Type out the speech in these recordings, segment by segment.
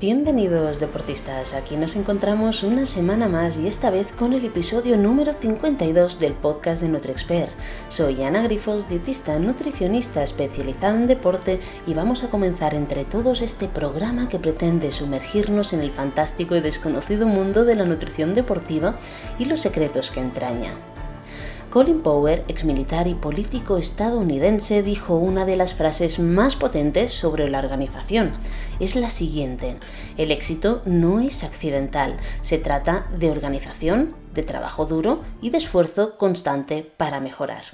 Bienvenidos deportistas, aquí nos encontramos una semana más y esta vez con el episodio número 52 del podcast de NutriExpert. Soy Ana Grifos, dietista nutricionista especializada en deporte y vamos a comenzar entre todos este programa que pretende sumergirnos en el fantástico y desconocido mundo de la nutrición deportiva y los secretos que entraña. Colin Powell, exmilitar y político estadounidense, dijo una de las frases más potentes sobre la organización. Es la siguiente, el éxito no es accidental, se trata de organización, de trabajo duro y de esfuerzo constante para mejorar.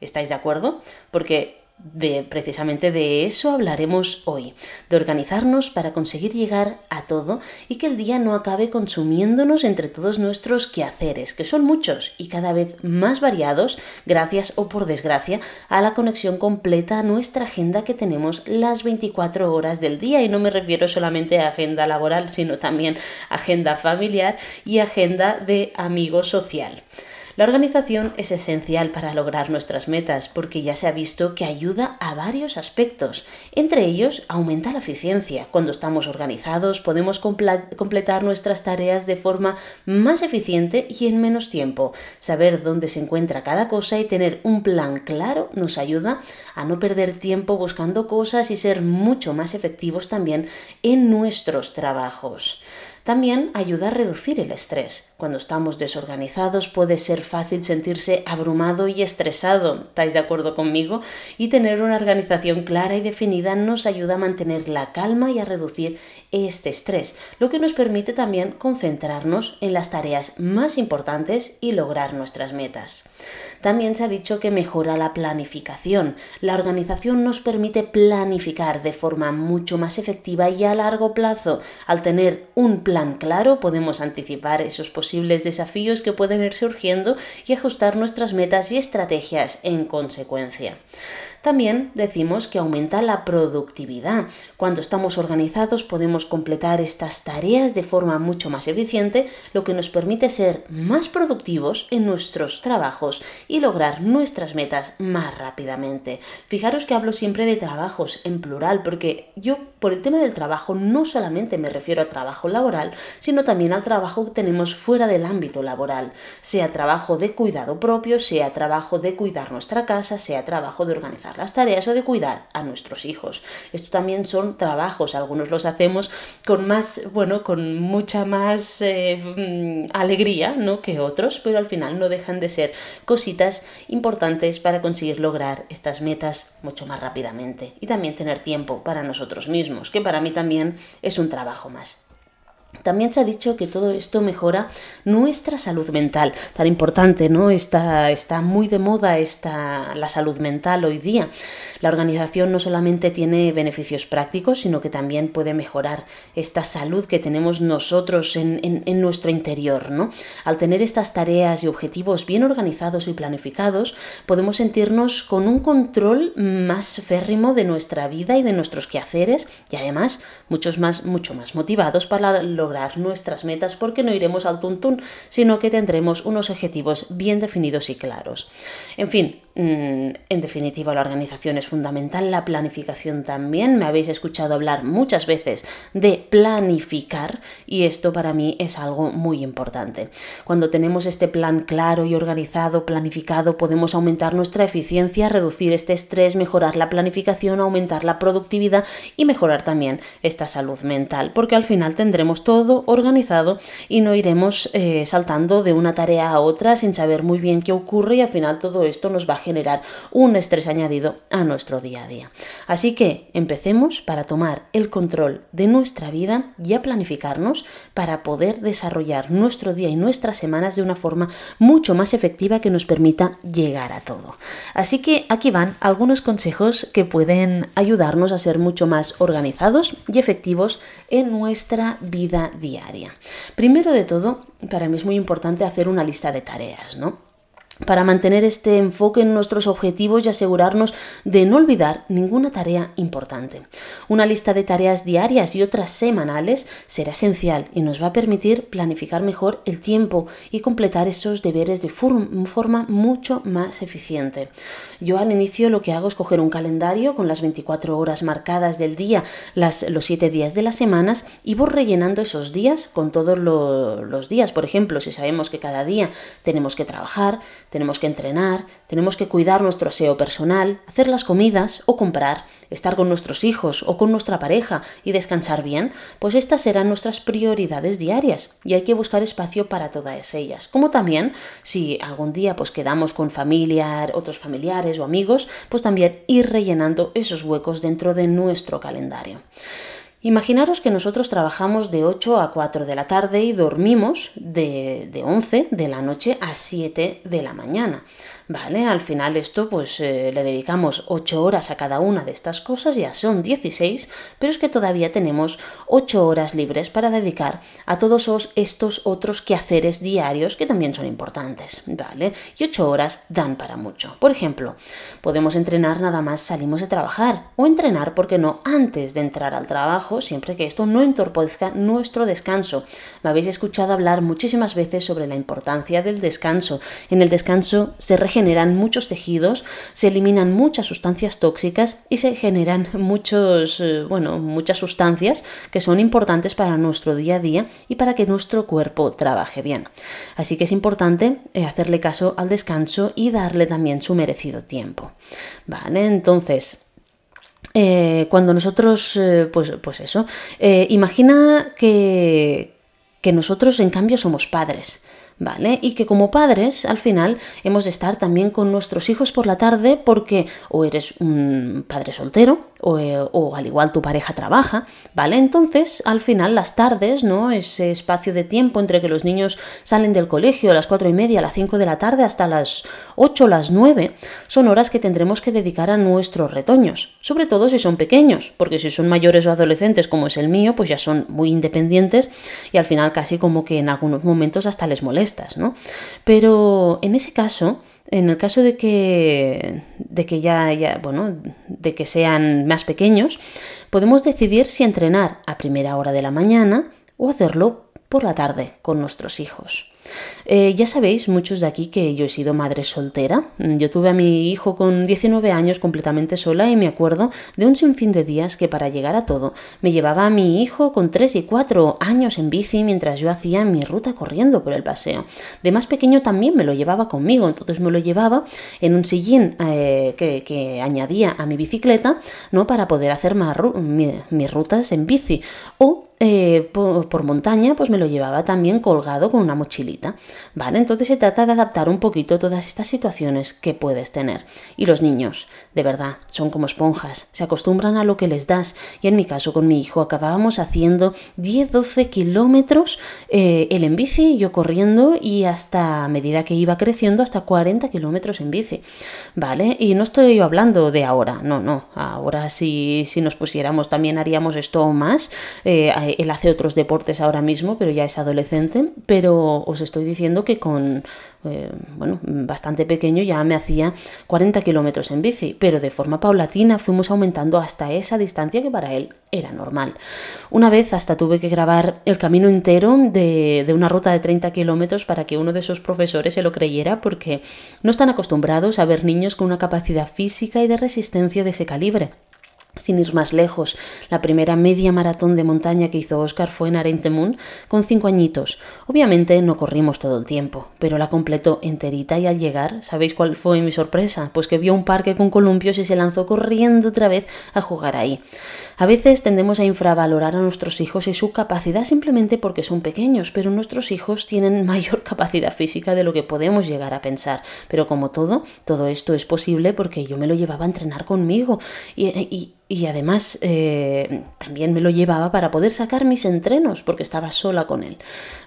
¿Estáis de acuerdo? Porque de precisamente de eso hablaremos hoy, de organizarnos para conseguir llegar a todo y que el día no acabe consumiéndonos entre todos nuestros quehaceres, que son muchos y cada vez más variados, gracias o por desgracia, a la conexión completa a nuestra agenda que tenemos las 24 horas del día y no me refiero solamente a agenda laboral, sino también agenda familiar y agenda de amigo social. La organización es esencial para lograr nuestras metas porque ya se ha visto que ayuda a varios aspectos. Entre ellos, aumenta la eficiencia. Cuando estamos organizados podemos completar nuestras tareas de forma más eficiente y en menos tiempo. Saber dónde se encuentra cada cosa y tener un plan claro nos ayuda a no perder tiempo buscando cosas y ser mucho más efectivos también en nuestros trabajos. También ayuda a reducir el estrés. Cuando estamos desorganizados puede ser fácil sentirse abrumado y estresado, ¿estáis de acuerdo conmigo? Y tener una organización clara y definida nos ayuda a mantener la calma y a reducir este estrés, lo que nos permite también concentrarnos en las tareas más importantes y lograr nuestras metas. También se ha dicho que mejora la planificación. La organización nos permite planificar de forma mucho más efectiva y a largo plazo. Al tener un claro podemos anticipar esos posibles desafíos que pueden ir surgiendo y ajustar nuestras metas y estrategias en consecuencia. También decimos que aumenta la productividad. Cuando estamos organizados podemos completar estas tareas de forma mucho más eficiente, lo que nos permite ser más productivos en nuestros trabajos y lograr nuestras metas más rápidamente. Fijaros que hablo siempre de trabajos en plural, porque yo por el tema del trabajo no solamente me refiero a trabajo laboral, sino también al trabajo que tenemos fuera del ámbito laboral, sea trabajo de cuidado propio, sea trabajo de cuidar nuestra casa, sea trabajo de organizar las tareas o de cuidar a nuestros hijos. Esto también son trabajos, algunos los hacemos con más, bueno, con mucha más eh, mm, alegría, ¿no? Que otros, pero al final no dejan de ser cositas importantes para conseguir lograr estas metas mucho más rápidamente y también tener tiempo para nosotros mismos, que para mí también es un trabajo más. También se ha dicho que todo esto mejora nuestra salud mental, tan importante, ¿no? Está, está muy de moda esta, la salud mental hoy día. La organización no solamente tiene beneficios prácticos, sino que también puede mejorar esta salud que tenemos nosotros en, en nuestro interior, ¿no? Al tener estas tareas y objetivos bien organizados y planificados, podemos sentirnos con un control más férrimo de nuestra vida y de nuestros quehaceres y además muchos más, mucho más motivados para lograr nuestras metas porque no iremos al tuntún, sino que tendremos unos objetivos bien definidos y claros. En fin, Mm, en definitiva, la organización es fundamental, la planificación también. Me habéis escuchado hablar muchas veces de planificar y esto para mí es algo muy importante. Cuando tenemos este plan claro y organizado, planificado, podemos aumentar nuestra eficiencia, reducir este estrés, mejorar la planificación, aumentar la productividad y mejorar también esta salud mental, porque al final tendremos todo organizado y no iremos eh, saltando de una tarea a otra sin saber muy bien qué ocurre y al final todo esto nos va a generar un estrés añadido a nuestro día a día. Así que empecemos para tomar el control de nuestra vida y a planificarnos para poder desarrollar nuestro día y nuestras semanas de una forma mucho más efectiva que nos permita llegar a todo. Así que aquí van algunos consejos que pueden ayudarnos a ser mucho más organizados y efectivos en nuestra vida diaria. Primero de todo, para mí es muy importante hacer una lista de tareas, ¿no? Para mantener este enfoque en nuestros objetivos y asegurarnos de no olvidar ninguna tarea importante. Una lista de tareas diarias y otras semanales será esencial y nos va a permitir planificar mejor el tiempo y completar esos deberes de forma mucho más eficiente. Yo al inicio lo que hago es coger un calendario con las 24 horas marcadas del día, los 7 días de las semanas y voy rellenando esos días con todos los días. Por ejemplo, si sabemos que cada día tenemos que trabajar, tenemos que entrenar, tenemos que cuidar nuestro aseo personal, hacer las comidas o comprar, estar con nuestros hijos o con nuestra pareja y descansar bien, pues estas serán nuestras prioridades diarias y hay que buscar espacio para todas ellas. Como también si algún día pues quedamos con familiar, otros familiares o amigos, pues también ir rellenando esos huecos dentro de nuestro calendario. Imaginaros que nosotros trabajamos de 8 a 4 de la tarde y dormimos de, de 11 de la noche a 7 de la mañana. Vale, al final esto pues eh, le dedicamos 8 horas a cada una de estas cosas, ya son 16, pero es que todavía tenemos 8 horas libres para dedicar a todos estos otros quehaceres diarios que también son importantes, ¿vale? Y 8 horas dan para mucho. Por ejemplo, podemos entrenar nada más salimos de trabajar o entrenar, porque no?, antes de entrar al trabajo, siempre que esto no entorpezca nuestro descanso. Me habéis escuchado hablar muchísimas veces sobre la importancia del descanso. En el descanso se regenera generan muchos tejidos, se eliminan muchas sustancias tóxicas y se generan muchos, eh, bueno, muchas sustancias que son importantes para nuestro día a día y para que nuestro cuerpo trabaje bien. Así que es importante eh, hacerle caso al descanso y darle también su merecido tiempo. Vale, entonces. Eh, cuando nosotros, pues, pues eso, imagina que, que nosotros en cambio somos padres. ¿Vale? Y que como padres, al final, hemos de estar también con nuestros hijos por la tarde porque o eres un padre soltero eh, o, al igual tu pareja trabaja, ¿vale? Entonces, al final, las tardes, ¿no? Ese espacio de tiempo entre que los niños salen del colegio a las cuatro y media, a las 5 de la tarde, hasta las 8 o las 9, son horas que tendremos que dedicar a nuestros retoños, sobre todo si son pequeños, porque si son mayores o adolescentes como es el mío, pues ya son muy independientes y al final casi como que en algunos momentos hasta les molestas, ¿no? Pero en ese caso, en el caso de que, de que ya, ya, bueno, de que sean más pequeños, podemos decidir si entrenar a primera hora de la mañana o hacerlo por la tarde con nuestros hijos. Eh, ya sabéis, muchos de aquí, que yo he sido madre soltera. Yo tuve a mi hijo con 19 años completamente sola y me acuerdo de un sinfín de días que para llegar a todo me llevaba a mi hijo con 3 y 4 años en bici mientras yo hacía mi ruta corriendo por el paseo. De más pequeño también me lo llevaba conmigo, entonces me lo llevaba en un sillín eh, que, añadía a mi bicicleta ¿no? para poder hacer más mis rutas en bici. O eh, por, montaña, pues me lo llevaba también colgado con una mochilita. ¿Vale? Entonces se trata de adaptar un poquito todas estas situaciones que puedes tener. Y los niños, de verdad, son como esponjas, se acostumbran a lo que les das. Y en mi caso con mi hijo acabábamos haciendo 10-12 kilómetros eh, él en bici, yo corriendo y hasta a medida que iba creciendo hasta 40 kilómetros en bici. ¿Vale? Y no estoy hablando de ahora, no, no. Ahora si, si nos pusiéramos también haríamos esto o más. Eh, él hace otros deportes ahora mismo, pero ya es adolescente, pero os estoy diciendo que con, eh, bueno, bastante pequeño ya me hacía 40 kilómetros en bici, pero de forma paulatina fuimos aumentando hasta esa distancia que para él era normal. Una vez hasta tuve que grabar el camino entero de, de una ruta de 30 kilómetros para que uno de sus profesores se lo creyera porque no están acostumbrados a ver niños con una capacidad física y de resistencia de ese calibre. Sin ir más lejos, la primera media maratón de montaña que hizo Oscar fue en Arentemun con cinco añitos. Obviamente no corrimos todo el tiempo, pero la completó enterita y al llegar, ¿sabéis cuál fue mi sorpresa? Pues que vio un parque con columpios y se lanzó corriendo otra vez a jugar ahí. A veces tendemos a infravalorar a nuestros hijos y su capacidad simplemente porque son pequeños, pero nuestros hijos tienen mayor capacidad física de lo que podemos llegar a pensar. Pero como todo, todo esto es posible porque yo me lo llevaba a entrenar conmigo y, y y además eh, también me lo llevaba para poder sacar mis entrenos porque estaba sola con él,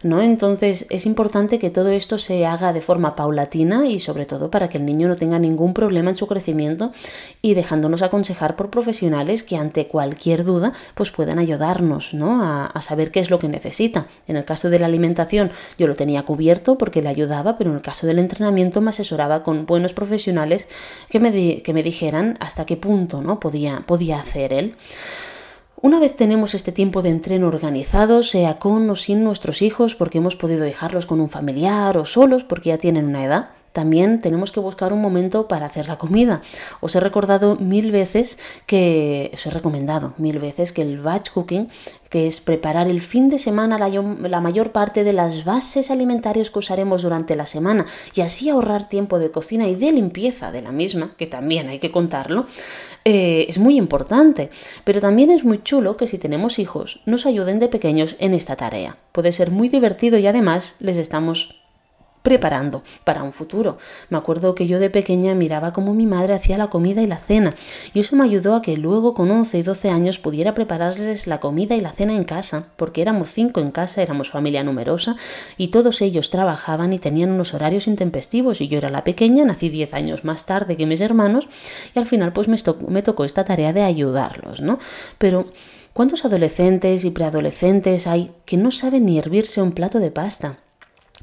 ¿no? Entonces es importante que todo esto se haga de forma paulatina y sobre todo para que el niño no tenga ningún problema en su crecimiento y dejándonos aconsejar por profesionales que ante cualquier duda pues puedan ayudarnos, ¿no? A, saber qué es lo que necesita. En el caso de la alimentación yo lo tenía cubierto porque le ayudaba, pero en el caso del entrenamiento me asesoraba con buenos profesionales que me, que me dijeran hasta qué punto, ¿no? Podía, podía hacer él. Una vez tenemos este tiempo de entreno organizado, sea con o sin nuestros hijos, porque hemos podido dejarlos con un familiar o solos porque ya tienen una edad, también tenemos que buscar un momento para hacer la comida. Os he recordado mil veces que, os he recomendado mil veces que el batch cooking, que es preparar el fin de semana la, mayor parte de las bases alimentarias que usaremos durante la semana y así ahorrar tiempo de cocina y de limpieza de la misma, que también hay que contarlo, eh, es muy importante. Pero también es muy chulo que si tenemos hijos nos ayuden de pequeños en esta tarea. Puede ser muy divertido y además les estamos preparando para un futuro. Me acuerdo que yo de pequeña miraba cómo mi madre hacía la comida y la cena, y eso me ayudó a que luego con 11 y 12 años pudiera prepararles la comida y la cena en casa, porque éramos cinco en casa, éramos familia numerosa, y todos ellos trabajaban y tenían unos horarios intempestivos, y yo era la pequeña, nací 10 años más tarde que mis hermanos, y al final pues me, me tocó esta tarea de ayudarlos, ¿no? Pero ¿Cuántos adolescentes y preadolescentes hay que no saben ni hervirse un plato de pasta?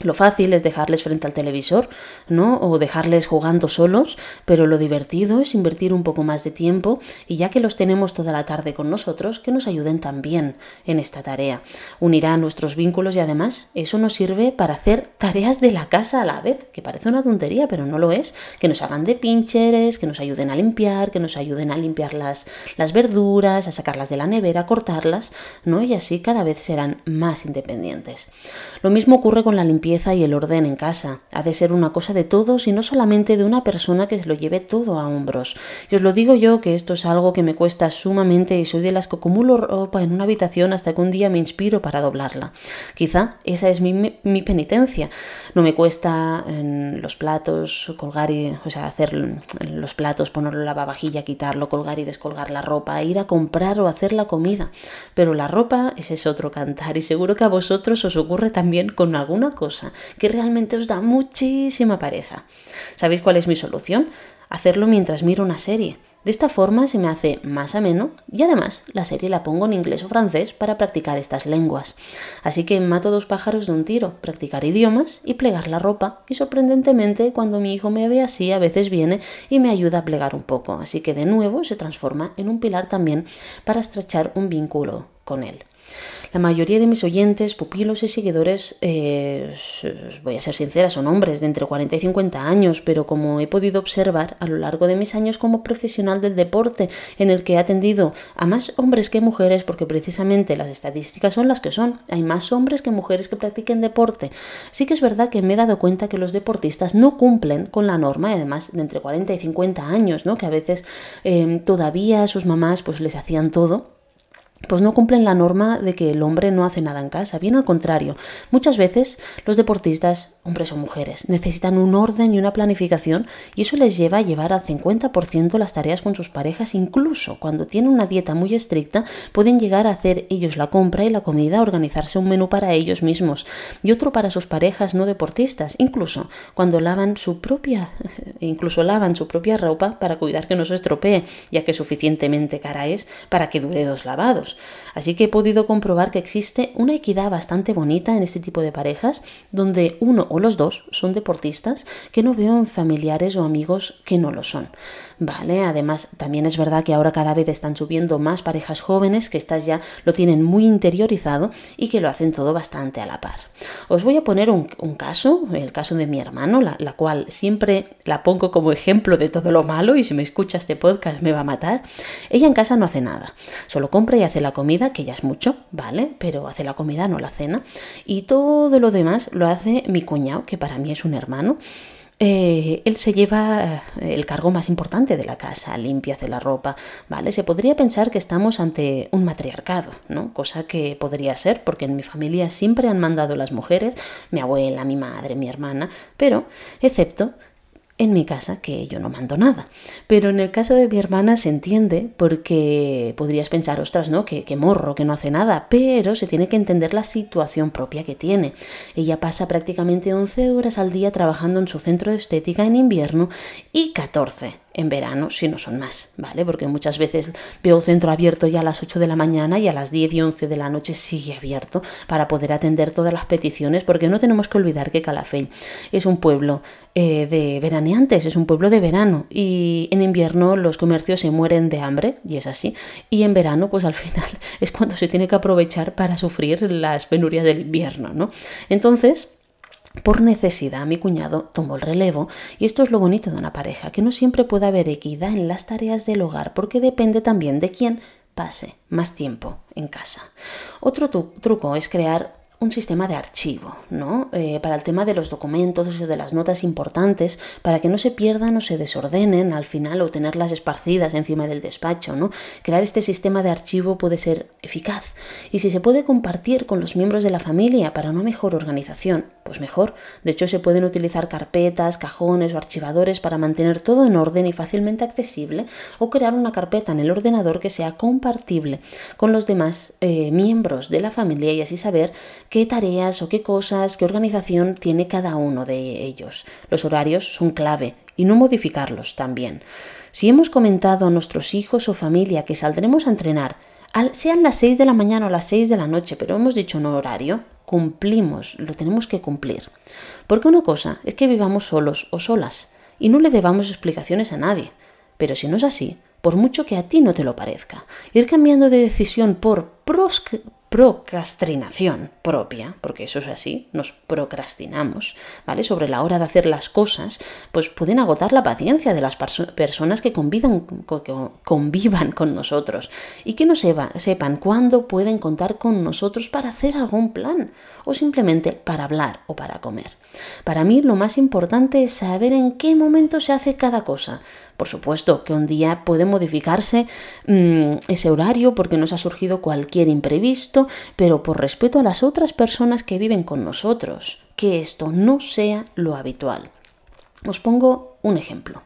Lo fácil es dejarles frente al televisor, ¿no? O dejarles jugando solos, pero lo divertido es invertir un poco más de tiempo y ya que los tenemos toda la tarde con nosotros, que nos ayuden también en esta tarea. Unirá nuestros vínculos y además eso nos sirve para hacer tareas de la casa a la vez, que parece una tontería, pero no lo es, que nos hagan de pincheres, que nos ayuden a limpiar, que nos ayuden a limpiar las, las verduras, a sacarlas de la nevera, a cortarlas, ¿no? Y así cada vez serán más independientes. Lo mismo ocurre con la limpieza y el orden en casa. Ha de ser una cosa de todos y no solamente de una persona que se lo lleve todo a hombros. Y os lo digo yo que esto es algo que me cuesta sumamente y soy de las que acumulo ropa en una habitación hasta que un día me inspiro para doblarla. Quizá esa es mi, mi penitencia. No me cuesta en los platos colgar y, o sea, hacer los platos, ponerlo la lavavajilla, quitarlo, colgar y descolgar la ropa, ir a comprar o hacer la comida. Pero la ropa, ese es otro cantar y seguro que a vosotros os ocurre también con alguna cosa que realmente os da muchísima pereza. ¿Sabéis cuál es mi solución? Hacerlo mientras miro una serie. De esta forma se me hace más ameno y además la serie la pongo en inglés o francés para practicar estas lenguas. Así que mato dos pájaros de un tiro, practicar idiomas y plegar la ropa. Y sorprendentemente cuando mi hijo me ve así a veces viene y me ayuda a plegar un poco. Así que de nuevo se transforma en un pilar también para estrechar un vínculo con él. La mayoría de mis oyentes, pupilos y seguidores, eh, voy a ser sincera, son hombres de entre 40 y 50 años, pero como he podido observar a lo largo de mis años como profesional del deporte, en el que he atendido a más hombres que mujeres, porque precisamente las estadísticas son las que son, hay más hombres que mujeres que practiquen deporte. Sí que es verdad que me he dado cuenta que los deportistas no cumplen con la norma, y además de entre 40 y 50 años, ¿no? que a veces eh, todavía sus mamás pues les hacían todo pues no cumplen la norma de que el hombre no hace nada en casa. Bien al contrario, muchas veces los deportistas, hombres o mujeres, necesitan un orden y una planificación y eso les lleva a llevar al 50% las tareas con sus parejas. Incluso cuando tienen una dieta muy estricta, pueden llegar a hacer ellos la compra y la comida, organizarse un menú para ellos mismos y otro para sus parejas no deportistas. Incluso cuando lavan su propia, incluso lavan su propia ropa para cuidar que no se estropee, ya que suficientemente cara es para que dure dos lavados. Así que he podido comprobar que existe una equidad bastante bonita en este tipo de parejas, donde uno o los dos son deportistas que no veo en familiares o amigos que no lo son. Vale, además también es verdad que ahora cada vez están subiendo más parejas jóvenes que estas ya lo tienen muy interiorizado y que lo hacen todo bastante a la par. Os voy a poner un, caso, el caso de mi hermano, la, la cual siempre la pongo como ejemplo de todo lo malo y si me escucha este podcast me va a matar. Ella en casa no hace nada, solo compra y hace la comida, que ya es mucho, ¿vale? Pero hace la comida, no la cena. Y todo lo demás lo hace mi cuñado, que para mí es un hermano. Eh, él se lleva eh, el cargo más importante de la casa, limpia, hace la ropa, ¿vale? Se podría pensar que estamos ante un matriarcado, ¿no? Cosa que podría ser, porque en mi familia siempre han mandado las mujeres, mi abuela, mi madre, mi hermana, pero excepto en mi casa que yo no mando nada. Pero en el caso de mi hermana se entiende porque podrías pensar, ostras, ¿no? Que, que, morro, que no hace nada, pero se tiene que entender la situación propia que tiene. Ella pasa prácticamente 11 horas al día trabajando en su centro de estética en invierno y 14 en verano, si no son más, ¿vale? Porque muchas veces veo centro abierto ya a las 8 de la mañana y a las 10 y 11 de la noche sigue abierto para poder atender todas las peticiones, porque no tenemos que olvidar que Calafell es un pueblo eh, de veraneantes, es un pueblo de verano y en invierno los comercios se mueren de hambre, y es así, y en verano pues al final es cuando se tiene que aprovechar para sufrir las penurias del invierno, ¿no? Entonces, por necesidad, mi cuñado tomó el relevo y esto es lo bonito de una pareja, que no siempre puede haber equidad en las tareas del hogar porque depende también de quién pase más tiempo en casa. Otro truco es crear un sistema de archivo, ¿no? Eh, para el tema de los documentos o de las notas importantes, para que no se pierdan o se desordenen al final o tenerlas esparcidas encima del despacho, ¿no? Crear este sistema de archivo puede ser eficaz y si se puede compartir con los miembros de la familia para una mejor organización, pues mejor. De hecho, se pueden utilizar carpetas, cajones o archivadores para mantener todo en orden y fácilmente accesible o crear una carpeta en el ordenador que sea compartible con los demás eh, miembros de la familia y así saber qué tareas o qué cosas, qué organización tiene cada uno de ellos. Los horarios son clave y no modificarlos también. Si hemos comentado a nuestros hijos o familia que saldremos a entrenar, sean las 6 de la mañana o las 6 de la noche, pero hemos dicho no horario, cumplimos, lo tenemos que cumplir. Porque una cosa es que vivamos solos o solas y no le debamos explicaciones a nadie. Pero si no es así, por mucho que a ti no te lo parezca, ir cambiando de decisión por procrastinación propia, porque eso es así, nos procrastinamos, ¿vale? Sobre la hora de hacer las cosas, pues pueden agotar la paciencia de las personas que convivan, con nosotros y que no sepan cuándo pueden contar con nosotros para hacer algún plan o simplemente para hablar o para comer. Para mí lo más importante es saber en qué momento se hace cada cosa. Por supuesto que un día puede modificarse mm, ese horario porque nos ha surgido cualquier imprevisto, pero por respeto a las otras personas que viven con nosotros, que esto no sea lo habitual. Os pongo un ejemplo.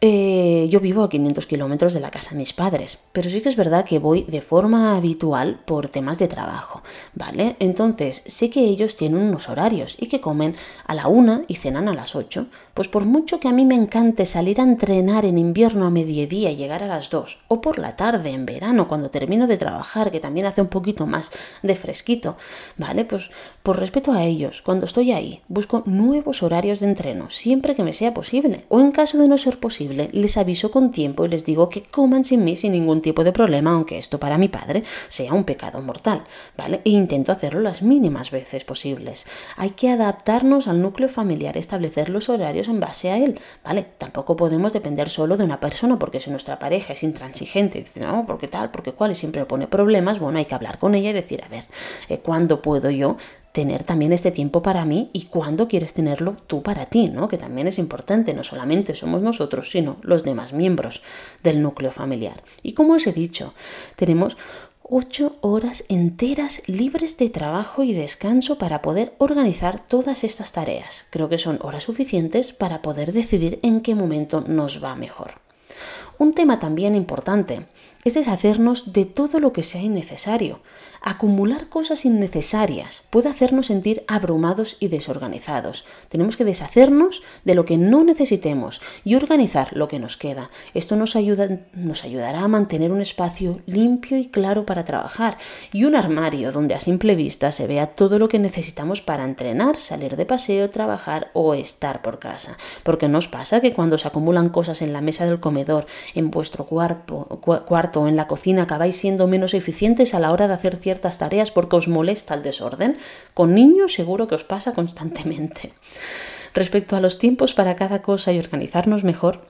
Eh, yo vivo a 500 kilómetros de la casa de mis padres, pero sí que es verdad que voy de forma habitual por temas de trabajo, ¿vale? Entonces, sé que ellos tienen unos horarios y que comen a la una y cenan a las 8, pues por mucho que a mí me encante salir a entrenar en invierno a mediodía y llegar a las 2, o por la tarde en verano cuando termino de trabajar, que también hace un poquito más de fresquito, ¿vale? Pues por respeto a ellos, cuando estoy ahí, busco nuevos horarios de entreno, siempre que me sea posible, o en caso de no ser posible, les aviso con tiempo y les digo que coman sin mí sin ningún tipo de problema, aunque esto para mi padre sea un pecado mortal, ¿vale? E intento hacerlo las mínimas veces posibles. Hay que adaptarnos al núcleo familiar, establecer los horarios en base a él, ¿vale? Tampoco podemos depender solo de una persona, porque si nuestra pareja es intransigente, dice, no, porque tal, porque cual, y siempre pone problemas, bueno, hay que hablar con ella y decir, a ver, eh, ¿cuándo puedo yo tener también este tiempo para mí y cuándo quieres tenerlo tú para ti, ¿no? Que también es importante, no solamente somos nosotros, sino los demás miembros del núcleo familiar. Y como os he dicho, tenemos ocho horas enteras libres de trabajo y descanso para poder organizar todas estas tareas. Creo que son horas suficientes para poder decidir en qué momento nos va mejor. Un tema también importante es deshacernos de todo lo que sea innecesario. Acumular cosas innecesarias puede hacernos sentir abrumados y desorganizados. Tenemos que deshacernos de lo que no necesitemos y organizar lo que nos queda. Esto nos, ayuda, nos ayudará a mantener un espacio limpio y claro para trabajar y un armario donde a simple vista se vea todo lo que necesitamos para entrenar, salir de paseo, trabajar o estar por casa. Porque nos pasa que cuando se acumulan cosas en la mesa del comedor, en vuestro cuarto, cuarto o en la cocina acabáis siendo menos eficientes a la hora de hacer ciertas tareas porque os molesta el desorden. Con niños seguro que os pasa constantemente. Respecto a los tiempos para cada cosa y organizarnos mejor,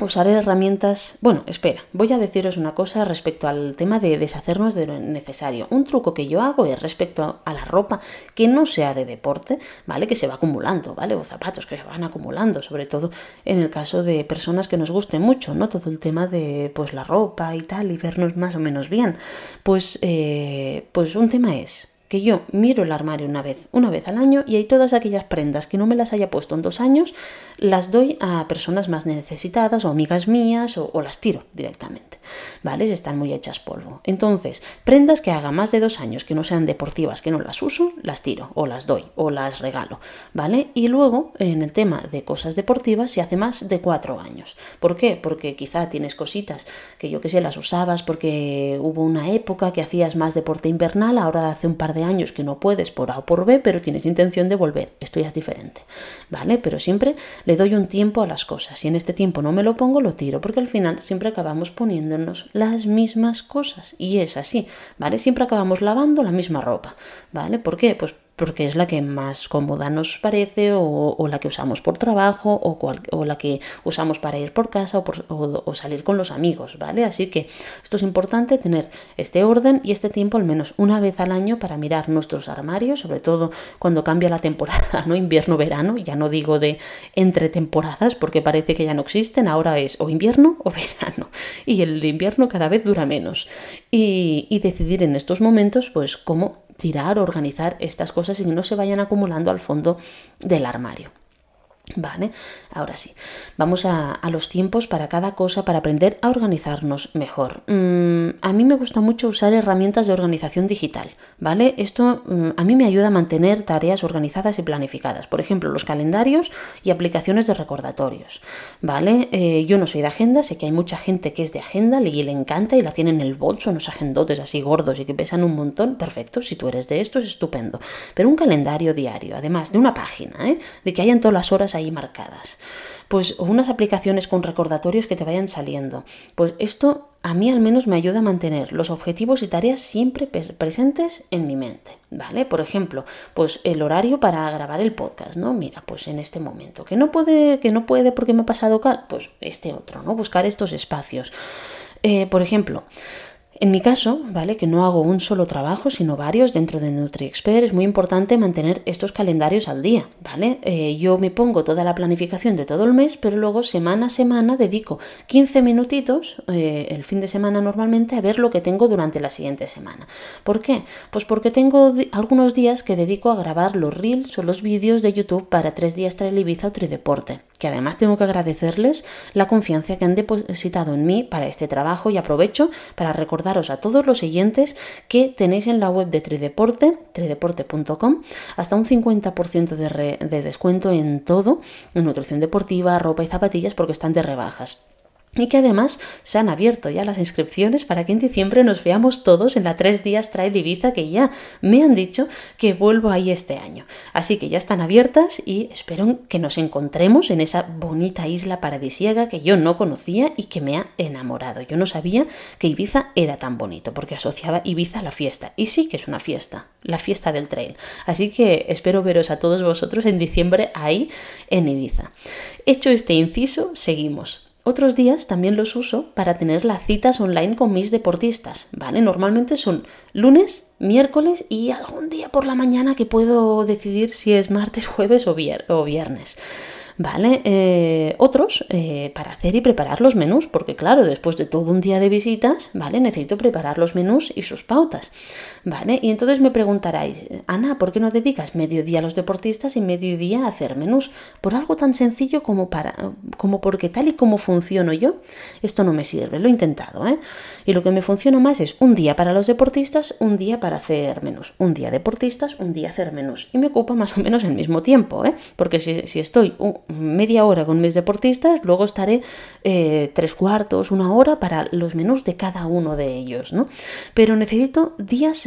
usaré herramientas... Bueno, espera, voy a deciros una cosa respecto al tema de deshacernos de lo necesario. Un truco que yo hago es respecto a la ropa que no sea de deporte, ¿vale? Que se va acumulando, ¿vale? O zapatos que se van acumulando, sobre todo en el caso de personas que nos guste mucho, ¿no? Todo el tema de, pues, la ropa y tal, y vernos más o menos bien. Pues, eh, pues un tema es que yo miro el armario una vez, una vez al año y hay todas aquellas prendas que no me las haya puesto en dos años, las doy a personas más necesitadas o amigas mías o, las tiro directamente, ¿vale? Si están muy hechas polvo. Entonces, prendas que haga más de dos años que no sean deportivas, que no las uso, las tiro o las doy o las regalo, ¿vale? Y luego, en el tema de cosas deportivas, se hace más de cuatro años. ¿Por qué? Porque quizá tienes cositas que yo que sé, las usabas porque hubo una época que hacías más deporte invernal, ahora hace un par de años que no puedes por A o por B, pero tienes intención de volver. Esto ya es diferente, ¿vale? Pero siempre le doy un tiempo a las cosas. y en este tiempo no me lo pongo, lo tiro, porque al final siempre acabamos poniéndonos las mismas cosas. Y es así, ¿vale? Siempre acabamos lavando la misma ropa, ¿vale? ¿Por qué? Pues porque es la que más cómoda nos parece o, la que usamos por trabajo o, o, la que usamos para ir por casa o, o, salir con los amigos, ¿vale? Así que esto es importante tener este orden y este tiempo al menos una vez al año para mirar nuestros armarios, sobre todo cuando cambia la temporada, ¿no? Invierno-verano, ya no digo de entre temporadas porque parece que ya no existen, ahora es o invierno o verano y el invierno cada vez dura menos y, y decidir en estos momentos pues cómo tirar, organizar estas cosas y que no se vayan acumulando al fondo del armario. Vale, ahora sí, vamos a, los tiempos para cada cosa para aprender a organizarnos mejor. Mm, a mí me gusta mucho usar herramientas de organización digital, ¿vale? Esto mm, a mí me ayuda a mantener tareas organizadas y planificadas, por ejemplo, los calendarios y aplicaciones de recordatorios, ¿vale? Eh, yo no soy de agenda, sé que hay mucha gente que es de agenda y le encanta y la tiene en el bolso, unos agendotes así gordos y que pesan un montón, perfecto, si tú eres de esto es estupendo, pero un calendario diario, además de una página, ¿eh? de que hayan todas las horas ahí marcadas. Pues unas aplicaciones con recordatorios que te vayan saliendo. Pues esto a mí al menos me ayuda a mantener los objetivos y tareas siempre presentes en mi mente, ¿vale? Por ejemplo, pues el horario para grabar el podcast, ¿no? Mira, pues en este momento, que no puede, que no puede porque me ha pasado cal, pues este otro, ¿no? Buscar estos espacios. Eh, por ejemplo, en mi caso, ¿vale? Que no hago un solo trabajo, sino varios dentro de NutriExpert, es muy importante mantener estos calendarios al día, ¿vale? Eh, yo me pongo toda la planificación de todo el mes, pero luego semana a semana dedico 15 minutitos, eh, el fin de semana normalmente, a ver lo que tengo durante la siguiente semana. ¿Por qué? Pues porque tengo algunos días que dedico a grabar los reels o los vídeos de YouTube para tres días Trail o Trideporte, que además tengo que agradecerles la confianza que han depositado en mí para este trabajo y aprovecho para recordar a todos los siguientes que tenéis en la web de Trideporte, trideporte.com, hasta un 50% de, de descuento en todo, en nutrición deportiva, ropa y zapatillas, porque están de rebajas y que además se han abierto ya las inscripciones para que en diciembre nos veamos todos en la tres días Trail Ibiza que ya me han dicho que vuelvo ahí este año. Así que ya están abiertas y espero que nos encontremos en esa bonita isla paradisiaca que yo no conocía y que me ha enamorado. Yo no sabía que Ibiza era tan bonito porque asociaba Ibiza a la fiesta. Y sí que es una fiesta, la fiesta del trail. Así que espero veros a todos vosotros en diciembre ahí en Ibiza. Hecho este inciso, seguimos. Otros días también los uso para tener las citas online con mis deportistas, ¿vale? Normalmente son lunes, miércoles y algún día por la mañana que puedo decidir si es martes, jueves o, viernes. ¿vale? Eh, otros eh, para hacer y preparar los menús, porque claro, después de todo un día de visitas, ¿vale? Necesito preparar los menús y sus pautas, ¿vale? Y entonces me preguntaréis, Ana, ¿por qué no dedicas mediodía a los deportistas y mediodía a hacer menús? Por algo tan sencillo como para, como porque tal y como funciono yo, esto no me sirve, lo he intentado, ¿eh? Y lo que me funciona más es un día para los deportistas, un día para hacer menús, un día deportistas, un día hacer menús, y me ocupa más o menos el mismo tiempo, ¿eh? Porque si, si estoy media hora con mis deportistas, luego estaré eh, tres cuartos, una hora para los menús de cada uno de ellos, ¿no? Pero necesito días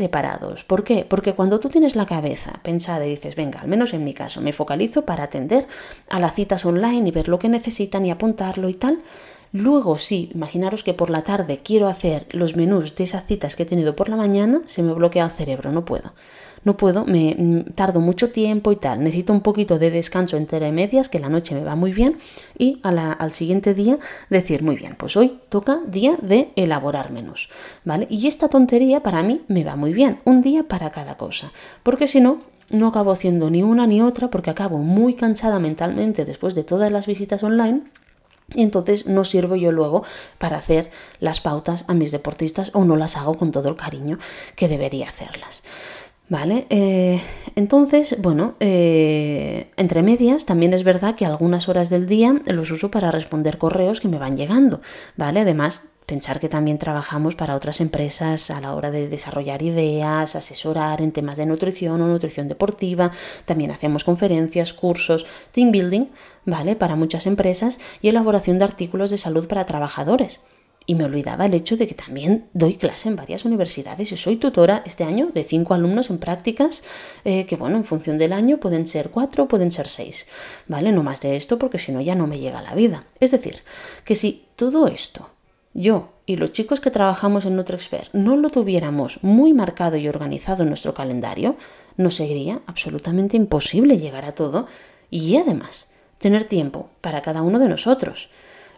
¿Por qué? Porque cuando tú tienes la cabeza pensada y dices, venga, al menos en mi caso, me focalizo para atender a las citas online y ver lo que necesitan y apuntarlo y tal, Luego, sí, imaginaros que por la tarde quiero hacer los menús de esas citas que he tenido por la mañana, se me bloquea el cerebro, no puedo no puedo, me mm, tardo mucho tiempo y tal, necesito un poquito de descanso entre medias, que la noche me va muy bien, y al siguiente día decir, muy bien, pues hoy toca día de elaborar menús, ¿vale? Y esta tontería para mí me va muy bien, un día para cada cosa, porque si no, no acabo haciendo ni una ni otra porque acabo muy cansada mentalmente después de todas las visitas online y entonces no sirvo yo luego para hacer las pautas a mis deportistas o no las hago con todo el cariño que debería hacerlas. ¿Vale? Eh, entonces, bueno, eh, entre medias también es verdad que algunas horas del día los uso para responder correos que me van llegando, ¿vale? Además, pensar que también trabajamos para otras empresas a la hora de desarrollar ideas, asesorar en temas de nutrición o nutrición deportiva, también hacemos conferencias, cursos, team building, ¿vale? Para muchas empresas y elaboración de artículos de salud para trabajadores. Y me olvidaba el hecho de que también doy clase en varias universidades y soy tutora este año de cinco alumnos en prácticas, eh, que bueno, en función del año pueden ser cuatro, pueden ser seis, ¿vale? No más de esto porque si no ya no me llega la vida. Es decir, que si todo esto, yo y los chicos que trabajamos en NutriExpert no lo tuviéramos muy marcado y organizado en nuestro calendario, nos sería absolutamente imposible llegar a todo y además tener tiempo para cada uno de nosotros.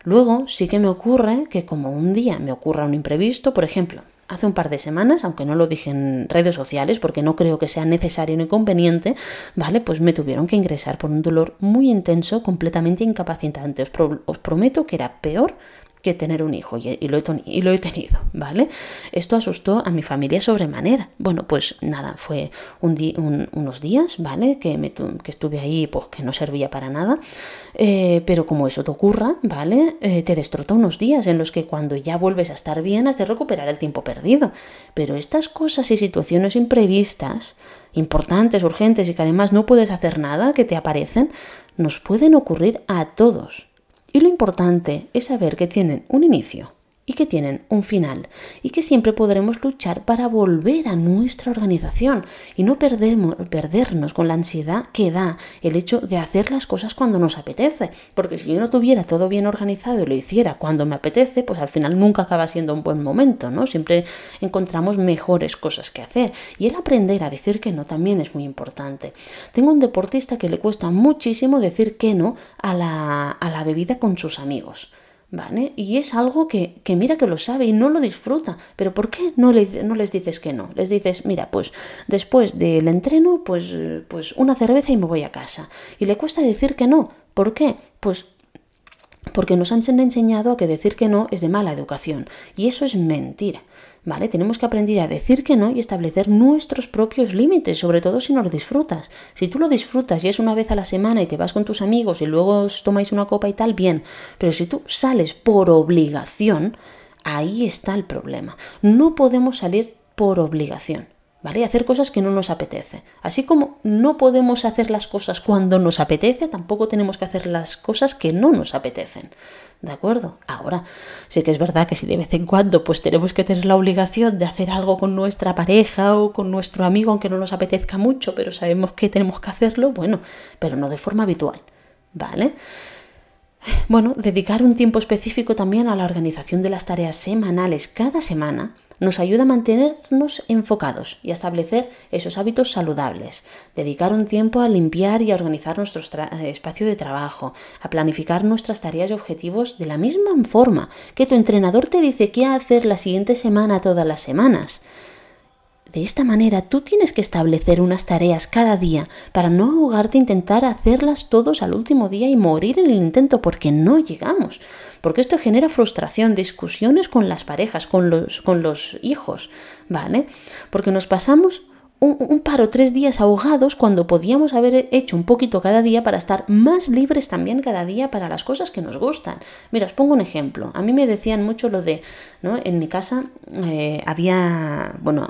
Luego sí que me ocurre que como un día me ocurra un imprevisto, por ejemplo, hace un par de semanas, aunque no lo dije en redes sociales porque no creo que sea necesario ni conveniente, ¿vale? Pues me tuvieron que ingresar por un dolor muy intenso, completamente incapacitante. Os, os prometo que era peor que tener un hijo y, lo, he y lo, he tenido, ¿vale? Esto asustó a mi familia sobremanera. Bueno, pues nada, fue un unos días, ¿vale? Que, me, que, estuve ahí, pues que no servía para nada, eh, pero como eso te ocurra, ¿vale? Eh, te destrota unos días en los que cuando ya vuelves a estar bien has de recuperar el tiempo perdido. Pero estas cosas y situaciones imprevistas, importantes, urgentes y que además no puedes hacer nada, que te aparecen, nos pueden ocurrir a todos. Y lo importante es saber que tienen un inicio y que tienen un final y que siempre podremos luchar para volver a nuestra organización y no perdernos con la ansiedad que da el hecho de hacer las cosas cuando nos apetece. Porque si yo no tuviera todo bien organizado y lo hiciera cuando me apetece, pues al final nunca acaba siendo un buen momento, ¿no? Siempre encontramos mejores cosas que hacer. Y el aprender a decir que no también es muy importante. Tengo un deportista que le cuesta muchísimo decir que no a la, a la bebida con sus amigos. ¿Vale? Y es algo que, que, mira que lo sabe y no lo disfruta. Pero ¿por qué no, le, no les dices que no? Les dices, mira, pues después del entreno, pues, pues una cerveza y me voy a casa. Y le cuesta decir que no. ¿Por qué? Pues porque nos han enseñado a que decir que no es de mala educación. Y eso es mentira. ¿Vale? Tenemos que aprender a decir que no y establecer nuestros propios límites, sobre todo si no lo disfrutas. Si tú lo disfrutas y es una vez a la semana y te vas con tus amigos y luego os tomáis una copa y tal, bien. Pero si tú sales por obligación, ahí está el problema. No podemos salir por obligación. ¿Vale? Hacer cosas que no nos apetece. Así como no podemos hacer las cosas cuando nos apetece, tampoco tenemos que hacer las cosas que no nos apetecen. ¿De acuerdo? Ahora, sí que es verdad que si de vez en cuando pues tenemos que tener la obligación de hacer algo con nuestra pareja o con nuestro amigo, aunque no nos apetezca mucho, pero sabemos que tenemos que hacerlo, bueno, pero no de forma habitual. ¿Vale? Bueno, dedicar un tiempo específico también a la organización de las tareas semanales cada semana nos ayuda a mantenernos enfocados y a establecer esos hábitos saludables, dedicar un tiempo a limpiar y a organizar nuestro eh, espacio de trabajo, a planificar nuestras tareas y objetivos de la misma forma que tu entrenador te dice qué hacer la siguiente semana todas las semanas. De esta manera tú tienes que establecer unas tareas cada día para no ahogarte e intentar hacerlas todos al último día y morir en el intento porque no llegamos. Porque esto genera frustración, discusiones con las parejas, con los, con los hijos, ¿vale? Porque nos pasamos un, un, paro tres días ahogados cuando podíamos haber hecho un poquito cada día para estar más libres también cada día para las cosas que nos gustan. Mira, os pongo un ejemplo. A mí me decían mucho lo de, ¿no? En mi casa eh, había, bueno,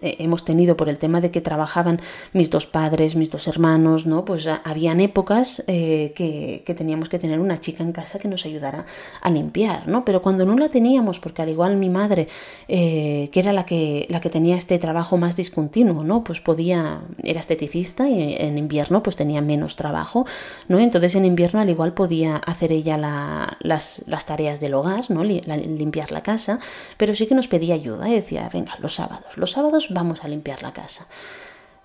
hemos tenido por el tema de que trabajaban mis dos padres, mis dos hermanos, ¿no? Pues habían épocas eh, que, teníamos que tener una chica en casa que nos ayudara a limpiar, ¿no? Pero cuando no la teníamos, porque al igual mi madre, eh, que era la que, la que tenía este trabajo más discontinuo, ¿no? Pues podía, era esteticista y en invierno pues tenía menos trabajo, ¿no? Entonces en invierno al igual podía hacer ella las, las, tareas del hogar, ¿no? limpiar la casa, pero sí que nos pedía ayuda y decía, venga, los sábados, los sábados vamos a limpiar la casa.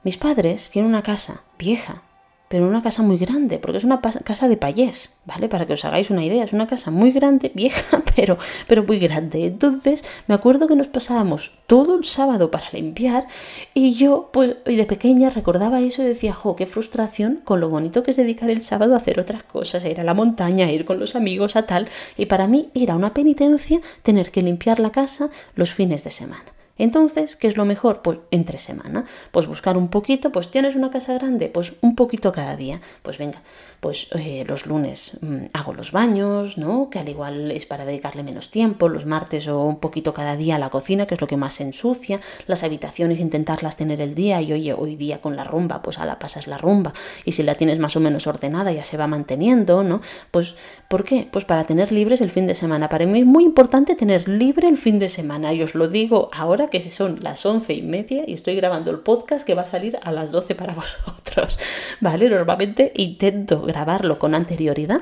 Mis padres tienen una casa vieja, pero una casa muy grande, porque es una casa de payés, ¿vale? Para que os hagáis una idea, es una casa muy grande, vieja, pero, pero muy grande. Entonces, me acuerdo que nos pasábamos todo el sábado para limpiar y yo, pues, de pequeña recordaba eso y decía, jo, qué frustración con lo bonito que es dedicar el sábado a hacer otras cosas, a ir a la montaña, a ir con los amigos, a tal. Y para mí era una penitencia tener que limpiar la casa los fines de semana. Entonces, ¿qué es lo mejor? Pues entre semana. Pues buscar un poquito, pues tienes una casa grande, pues un poquito cada día. Pues venga, pues eh, los lunes mm, hago los baños, ¿no? Que al igual es para dedicarle menos tiempo, los martes o un poquito cada día a la cocina, que es lo que más se ensucia, las habitaciones intentarlas tener el día y oye, hoy día con la rumba, pues a la pasas la rumba y si la tienes más o menos ordenada ya se va manteniendo, ¿no? Pues ¿por qué? Pues para tener libres el fin de semana. Para mí es muy importante tener libre el fin de semana y os lo digo ahora que son las once y media y estoy grabando el podcast que va a salir a las doce para vosotros. ¿Vale? Normalmente intento grabarlo con anterioridad,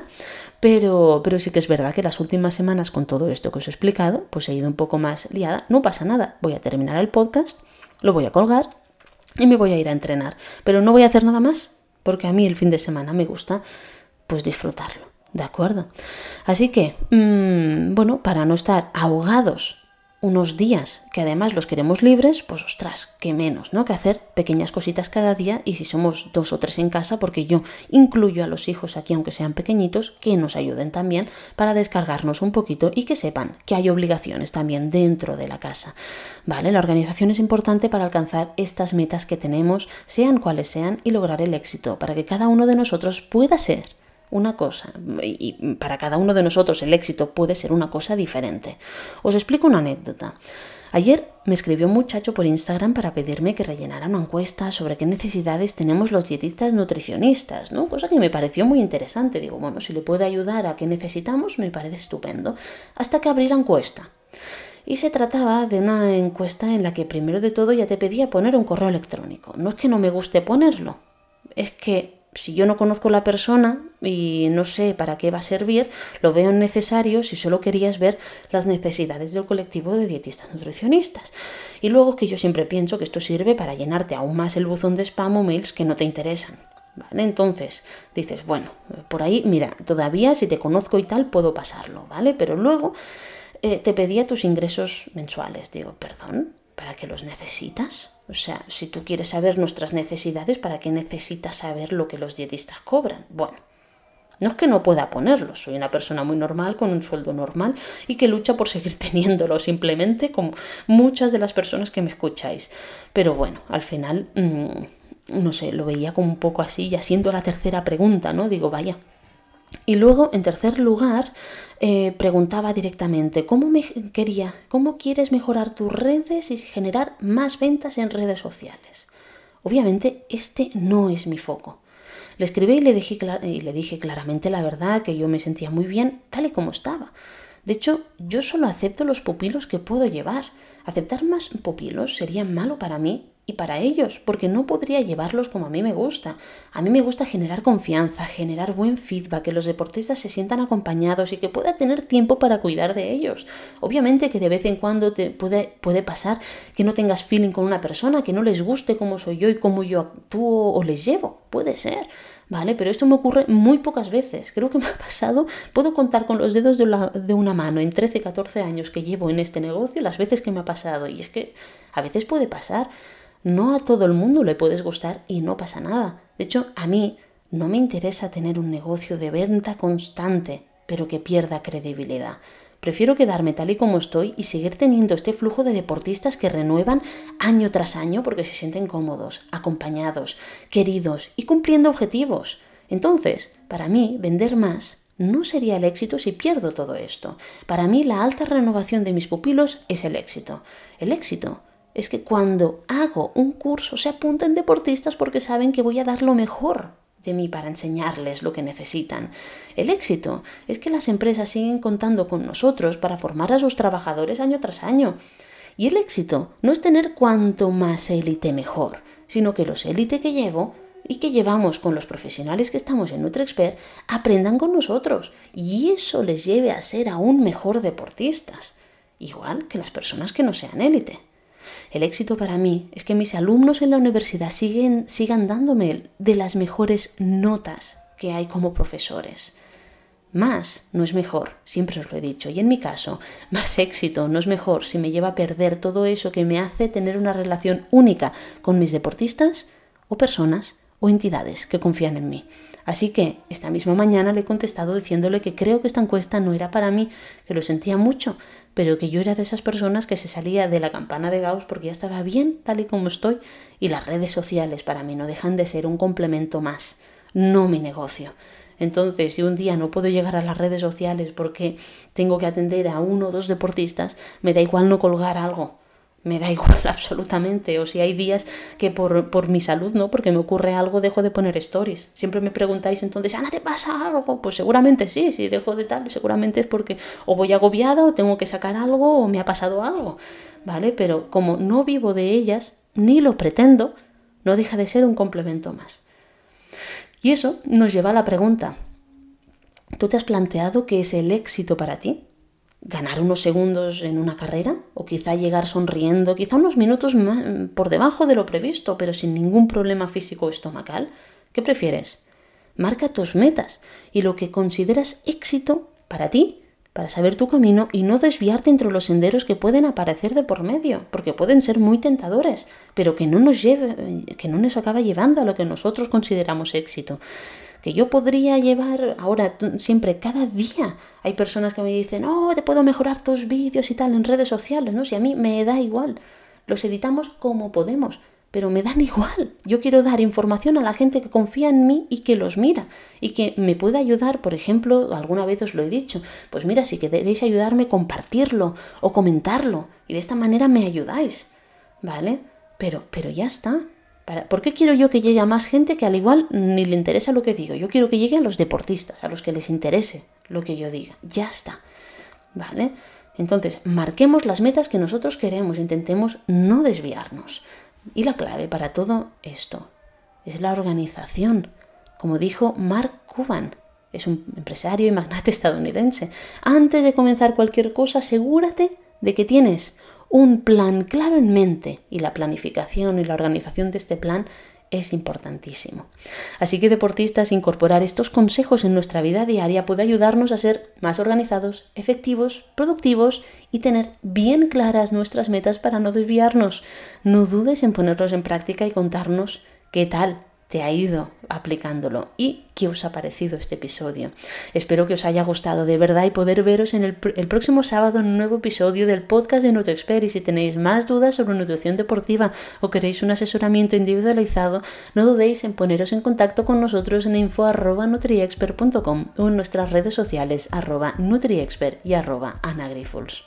pero, pero sí que es verdad que las últimas semanas con todo esto que os he explicado, pues he ido un poco más liada. No pasa nada, voy a terminar el podcast, lo voy a colgar y me voy a ir a entrenar. Pero no voy a hacer nada más, porque a mí el fin de semana me gusta pues disfrutarlo. ¿De acuerdo? Así que, mm, bueno, para no estar ahogados unos días que además los queremos libres, pues ostras, qué menos, ¿no? Que hacer pequeñas cositas cada día y si somos dos o tres en casa, porque yo incluyo a los hijos aquí, aunque sean pequeñitos, que nos ayuden también para descargarnos un poquito y que sepan que hay obligaciones también dentro de la casa. ¿Vale? La organización es importante para alcanzar estas metas que tenemos, sean cuales sean, y lograr el éxito, para que cada uno de nosotros pueda ser una cosa, y para cada uno de nosotros el éxito puede ser una cosa diferente. Os explico una anécdota. Ayer me escribió un muchacho por Instagram para pedirme que rellenara una encuesta sobre qué necesidades tenemos los dietistas nutricionistas, ¿no? Cosa que me pareció muy interesante. Digo, bueno, si le puede ayudar a qué necesitamos, me parece estupendo. Hasta que abrí la encuesta. Y se trataba de una encuesta en la que primero de todo ya te pedía poner un correo electrónico. No es que no me guste ponerlo, es que si yo no conozco la persona y no sé para qué va a servir, lo veo necesario si solo querías ver las necesidades del colectivo de dietistas nutricionistas. Y luego que yo siempre pienso que esto sirve para llenarte aún más el buzón de spam o mails que no te interesan. ¿Vale? Entonces dices, bueno, por ahí, mira, todavía si te conozco y tal puedo pasarlo, ¿vale? Pero luego eh, te pedía tus ingresos mensuales. Digo, perdón, ¿para qué los necesitas? O sea, si tú quieres saber nuestras necesidades, ¿para qué necesitas saber lo que los dietistas cobran? Bueno, no es que no pueda ponerlo, soy una persona muy normal, con un sueldo normal y que lucha por seguir teniéndolo, simplemente como muchas de las personas que me escucháis. Pero bueno, al final, mm, no sé, lo veía como un poco así, ya siendo la tercera pregunta, ¿no? Digo, vaya, y luego, en tercer lugar, eh, preguntaba directamente, ¿cómo, me quería, ¿cómo quieres mejorar tus redes y generar más ventas en redes sociales? Obviamente, este no es mi foco. Le escribí y le, dije, y le dije claramente la verdad, que yo me sentía muy bien tal y como estaba. De hecho, yo solo acepto los pupilos que puedo llevar. Aceptar más pupilos sería malo para mí y para ellos, porque no podría llevarlos como a mí me gusta. A mí me gusta generar confianza, generar buen feedback, que los deportistas se sientan acompañados y que pueda tener tiempo para cuidar de ellos. Obviamente que de vez en cuando te puede, puede pasar que no tengas feeling con una persona, que no les guste cómo soy yo y cómo yo actúo o les llevo. Puede ser. ¿Vale? Pero esto me ocurre muy pocas veces. Creo que me ha pasado, puedo contar con los dedos de, de una mano en 13, 14 años que llevo en este negocio las veces que me ha pasado. Y es que a veces puede pasar. No a todo el mundo le puedes gustar y no pasa nada. De hecho, a mí no me interesa tener un negocio de venta constante, pero que pierda credibilidad. Prefiero quedarme tal y como estoy y seguir teniendo este flujo de deportistas que renuevan año tras año porque se sienten cómodos, acompañados, queridos y cumpliendo objetivos. Entonces, para mí, vender más no sería el éxito si pierdo todo esto. Para mí, la alta renovación de mis pupilos es el éxito. El éxito es que cuando hago un curso se apuntan deportistas porque saben que voy a dar lo mejor de mí para enseñarles lo que necesitan. El éxito es que las empresas siguen contando con nosotros para formar a sus trabajadores año tras año. Y el éxito no es tener cuanto más élite mejor, sino que los élite que llevo y que llevamos con los profesionales que estamos en NutriExpert aprendan con nosotros y eso les lleve a ser aún mejor deportistas, igual que las personas que no sean élite. El éxito para mí es que mis alumnos en la universidad siguen, sigan dándome de las mejores notas que hay como profesores. Más no es mejor, siempre os lo he dicho, y en mi caso, más éxito no es mejor si me lleva a perder todo eso que me hace tener una relación única con mis deportistas o personas o entidades que confían en mí. Así que esta misma mañana le he contestado diciéndole que creo que esta encuesta no era para mí, que lo sentía mucho, pero que yo era de esas personas que se salía de la campana de Gauss porque ya estaba bien tal y como estoy y las redes sociales para mí no dejan de ser un complemento más, no mi negocio. Entonces, si un día no puedo llegar a las redes sociales porque tengo que atender a uno o dos deportistas, me da igual no colgar algo me da igual absolutamente. O si hay días que por, por, mi salud, ¿no? Porque me ocurre algo, dejo de poner stories. Siempre me preguntáis entonces, Ana, ¿te pasa algo? Pues seguramente sí, si dejo de tal, seguramente es porque o voy agobiada o tengo que sacar algo o me ha pasado algo, ¿vale? Pero como no vivo de ellas, ni lo pretendo, no deja de ser un complemento más. Y eso nos lleva a la pregunta, ¿tú te has planteado qué es el éxito para ti? Ganar unos segundos en una carrera o quizá llegar sonriendo, quizá unos minutos por debajo de lo previsto, pero sin ningún problema físico o estomacal. ¿Qué prefieres? Marca tus metas y lo que consideras éxito para ti, para saber tu camino y no desviarte entre los senderos que pueden aparecer de por medio, porque pueden ser muy tentadores, pero que no nos lleve, que no nos acaba llevando a lo que nosotros consideramos éxito yo podría llevar ahora siempre cada día. Hay personas que me dicen, oh, te puedo mejorar tus vídeos y tal en redes sociales, ¿no? Si a mí me da igual. Los editamos como podemos, pero me dan igual. Yo quiero dar información a la gente que confía en mí y que los mira y que me puede ayudar, por ejemplo, alguna vez os lo he dicho, pues mira, si queréis ayudarme, compartirlo o comentarlo y de esta manera me ayudáis, ¿vale? Pero, pero ya está. ¿Por qué quiero yo que llegue a más gente que al igual ni le interesa lo que digo? Yo quiero que llegue a los deportistas, a los que les interese lo que yo diga. Ya está. ¿Vale? Entonces, marquemos las metas que nosotros queremos, intentemos no desviarnos. Y la clave para todo esto es la organización. Como dijo Mark Cuban, es un empresario y magnate estadounidense. Antes de comenzar cualquier cosa, asegúrate de que tienes un plan claro en mente y la planificación y la organización de este plan es importantísimo. Así que deportistas, incorporar estos consejos en nuestra vida diaria puede ayudarnos a ser más organizados, efectivos, productivos y tener bien claras nuestras metas para no desviarnos. No dudes en ponerlos en práctica y contarnos qué tal te ha ido aplicándolo y qué os ha parecido este episodio. Espero que os haya gustado de verdad y poder veros en el, próximo sábado en un nuevo episodio del podcast de NutriExpert y si tenéis más dudas sobre nutrición deportiva o queréis un asesoramiento individualizado, no dudéis en poneros en contacto con nosotros en info.nutriexpert.com o en nuestras redes sociales arroba nutriexpert y arroba anagrifols.